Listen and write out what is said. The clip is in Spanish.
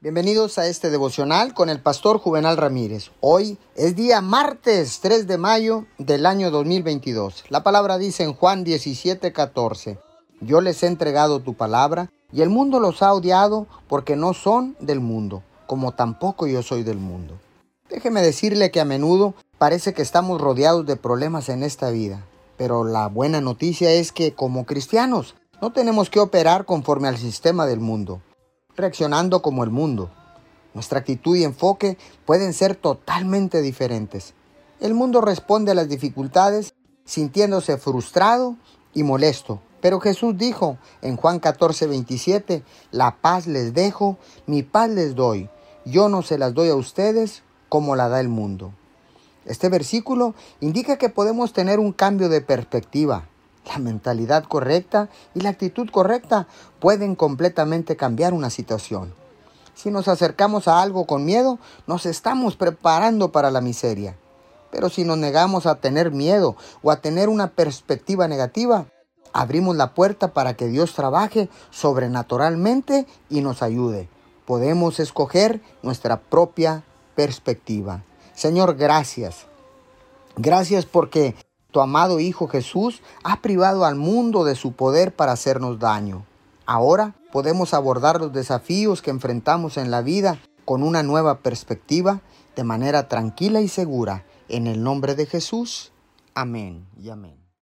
Bienvenidos a este devocional con el pastor Juvenal Ramírez. Hoy es día martes 3 de mayo del año 2022. La palabra dice en Juan 17, 14, Yo les he entregado tu palabra y el mundo los ha odiado porque no son del mundo, como tampoco yo soy del mundo. Déjeme decirle que a menudo parece que estamos rodeados de problemas en esta vida, pero la buena noticia es que como cristianos no tenemos que operar conforme al sistema del mundo reaccionando como el mundo. Nuestra actitud y enfoque pueden ser totalmente diferentes. El mundo responde a las dificultades sintiéndose frustrado y molesto. Pero Jesús dijo en Juan 14, 27, la paz les dejo, mi paz les doy. Yo no se las doy a ustedes como la da el mundo. Este versículo indica que podemos tener un cambio de perspectiva, la mentalidad correcta y la actitud correcta pueden completamente cambiar una situación. Si nos acercamos a algo con miedo, nos estamos preparando para la miseria. Pero si nos negamos a tener miedo o a tener una perspectiva negativa, abrimos la puerta para que Dios trabaje sobrenaturalmente y nos ayude. Podemos escoger nuestra propia perspectiva. Señor, gracias. Gracias porque tu amado Hijo Jesús ha privado al mundo de su poder para hacernos daño. Ahora podemos abordar los desafíos que enfrentamos en la vida con una nueva perspectiva, de manera tranquila y segura. En el nombre de Jesús. Amén y amén.